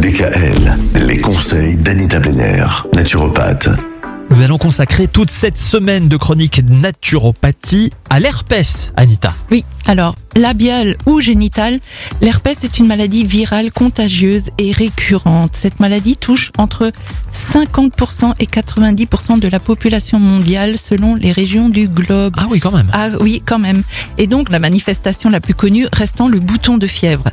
DKL, les conseils d'Anita Benner, naturopathe. Nous allons consacrer toute cette semaine de chronique naturopathie à l'herpès, Anita. Oui, alors, labial ou génital, l'herpès est une maladie virale contagieuse et récurrente. Cette maladie touche entre 50% et 90% de la population mondiale selon les régions du globe. Ah oui, quand même. Ah oui, quand même. Et donc, la manifestation la plus connue restant le bouton de fièvre.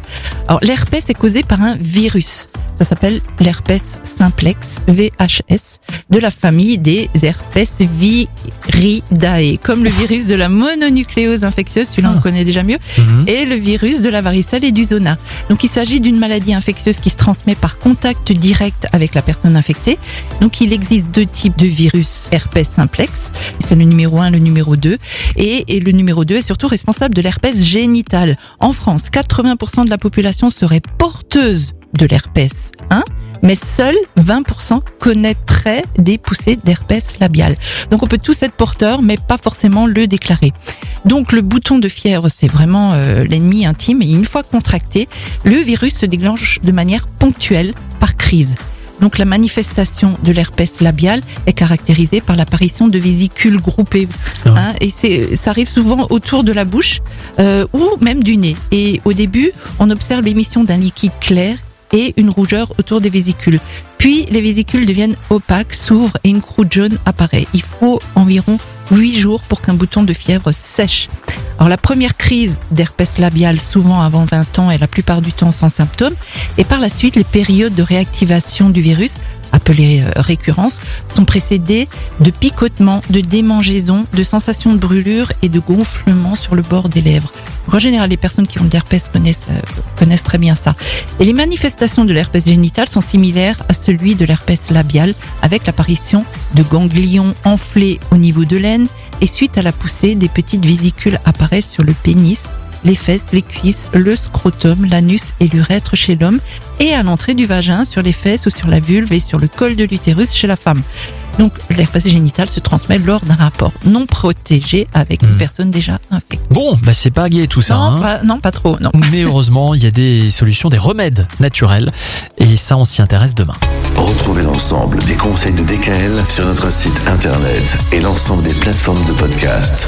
Alors, l'herpès est causé par un virus. Ça s'appelle l'herpès simplex, VHS, de la famille des herpès viridae, comme le virus de la mononucléose infectieuse, celui-là on Ah. connaît déjà mieux, Mhm. et le virus de la varicelle et du zona. Donc il s'agit d'une maladie infectieuse qui se transmet par contact direct avec la personne infectée. Donc il existe deux types de virus herpès simplex, c'est le numéro 1, le numéro 2, et, et le numéro 2 est surtout responsable de l'herpès génital. En France, 80% de la population serait porteuse de l'herpès 1, mais seuls 20% connaîtraient des poussées d'herpès labial. Donc on peut tous être porteurs, mais pas forcément le déclarer. Donc le bouton de fièvre, c'est vraiment euh, l'ennemi intime, et une fois contracté, le virus se déclenche de manière ponctuelle par crise. Donc la manifestation de l'herpès labial est caractérisée par l'apparition de vésicules groupées. Ah hein, et c'est, ça arrive souvent autour de la bouche euh, ou même du nez. Et au début, on observe l'émission d'un liquide clair et une rougeur autour des vésicules. Puis les vésicules deviennent opaques, s'ouvrent et une croûte jaune apparaît. Il faut environ 8 jours pour qu'un bouton de fièvre sèche. Alors la première crise d'herpès labial, souvent avant 20 ans et la plupart du temps sans symptômes, et par la suite les périodes de réactivation du virus, appelées euh, récurrences, sont précédées de picotements, de démangeaisons, de sensations de brûlure et de gonflement sur le bord des lèvres. En général, les personnes qui ont de l'herpès connaissent, euh, connaissent très bien ça. Et les manifestations de l'herpès génital sont similaires à celui de l'herpès labial, avec l'apparition de ganglions enflés au niveau de l'aine, et suite à la poussée, des petites vésicules apparaissent sur le pénis, les fesses, les cuisses, le scrotum, l'anus et l'urètre chez l'homme, et à l'entrée du vagin, sur les fesses ou sur la vulve et sur le col de l'utérus chez la femme. Donc l'herpès génital se transmet lors d'un rapport non protégé avec une Hmm. personne déjà infectée. Bon, bah c'est pas gay tout ça. non, hein. pas, non, pas trop, non. Mais heureusement, il y a des solutions, des remèdes naturels. Et ça, on s'y intéresse demain. Retrouvez l'ensemble des conseils de DKL sur notre site internet et l'ensemble des plateformes de podcast.